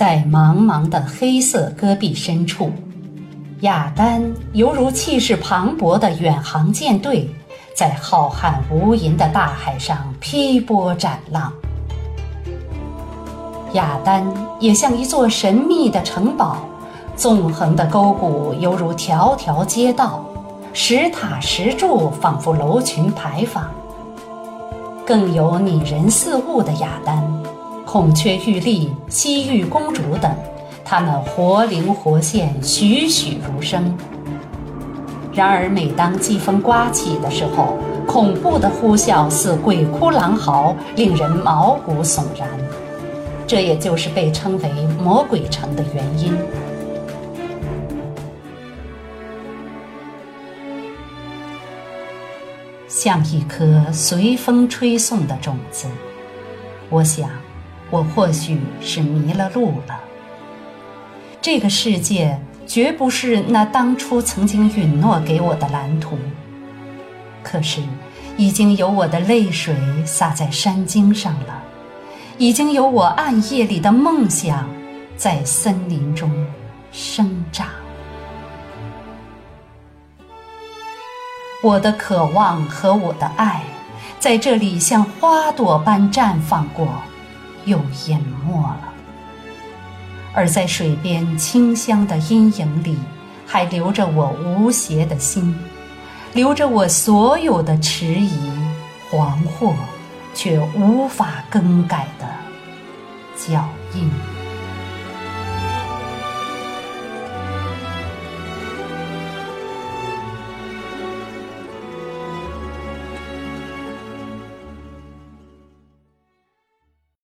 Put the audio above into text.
在茫茫的黑色戈壁深处，雅丹犹如气势磅礴的远航舰队，在浩瀚无垠的大海上劈波斩浪。雅丹也像一座神秘的城堡，纵横的沟谷犹如条条街道，石塔石柱仿佛楼群牌坊。更有拟人似物的雅丹。孔雀玉立、西域公主等，它们活灵活现、栩栩如生。然而，每当季风刮起的时候，恐怖的呼啸似鬼哭狼嚎，令人毛骨悚然。这也就是被称为“魔鬼城”的原因。像一颗随风吹送的种子，我想。我或许是迷了路了。这个世界绝不是那当初曾经允诺给我的蓝图。可是，已经有我的泪水洒在山经上了，已经有我暗夜里的梦想在森林中生长。我的渴望和我的爱，在这里像花朵般绽放过。又淹没了，而在水边清香的阴影里，还留着我无邪的心，留着我所有的迟疑、惶惑，却无法更改的脚印。